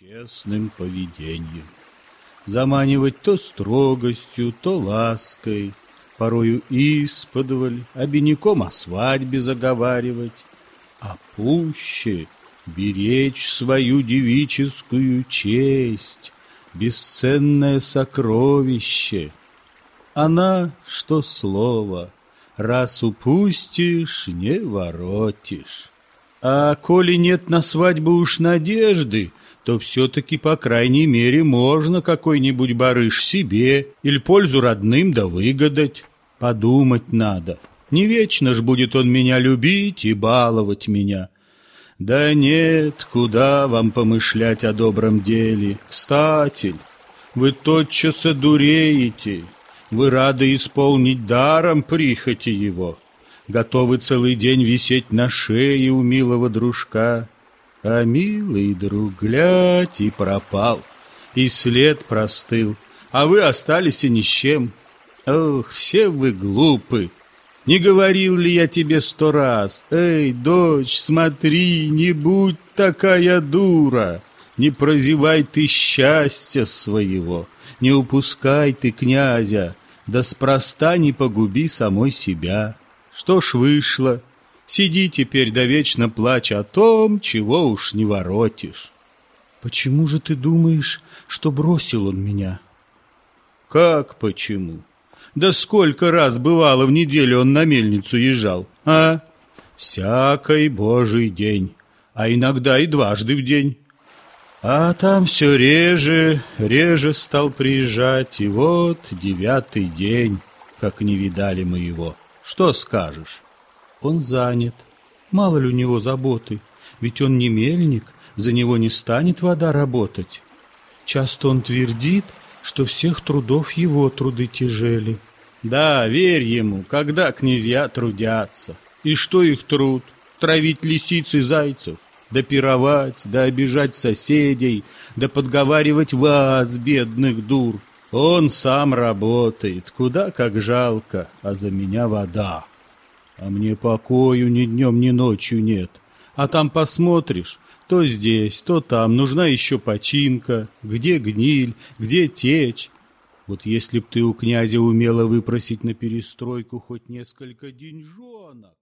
честным поведением. Заманивать то строгостью, то лаской, порою исподволь, обиняком о свадьбе заговаривать, а пуще беречь свою девическую честь, бесценное сокровище. Она, что слово, раз упустишь, не воротишь. А коли нет на свадьбу уж надежды, то все-таки, по крайней мере, можно какой-нибудь барыш себе или пользу родным да выгадать. Подумать надо. Не вечно ж будет он меня любить и баловать меня. Да нет, куда вам помышлять о добром деле? Кстати, вы тотчас одуреете. Вы рады исполнить даром прихоти его готовы целый день висеть на шее у милого дружка. А милый друг, глядь, и пропал, и след простыл, а вы остались и ни с чем. Ох, все вы глупы! Не говорил ли я тебе сто раз, эй, дочь, смотри, не будь такая дура, не прозевай ты счастья своего, не упускай ты князя, да спроста не погуби самой себя. Что ж вышло? Сиди теперь да вечно плачь о том, чего уж не воротишь. Почему же ты думаешь, что бросил он меня? Как почему? Да сколько раз бывало в неделю он на мельницу езжал, а? Всякий божий день, а иногда и дважды в день. А там все реже, реже стал приезжать, и вот девятый день, как не видали мы его. Что скажешь? Он занят. Мало ли у него заботы. Ведь он не мельник, за него не станет вода работать. Часто он твердит, что всех трудов его труды тяжели. Да, верь ему, когда князья трудятся. И что их труд? Травить лисиц и зайцев, да пировать, да обижать соседей, да подговаривать вас, бедных дур. Он сам работает, куда как жалко, а за меня вода. А мне покою ни днем, ни ночью нет. А там посмотришь, то здесь, то там нужна еще починка, где гниль, где течь. Вот если б ты у князя умела выпросить на перестройку хоть несколько деньжонок.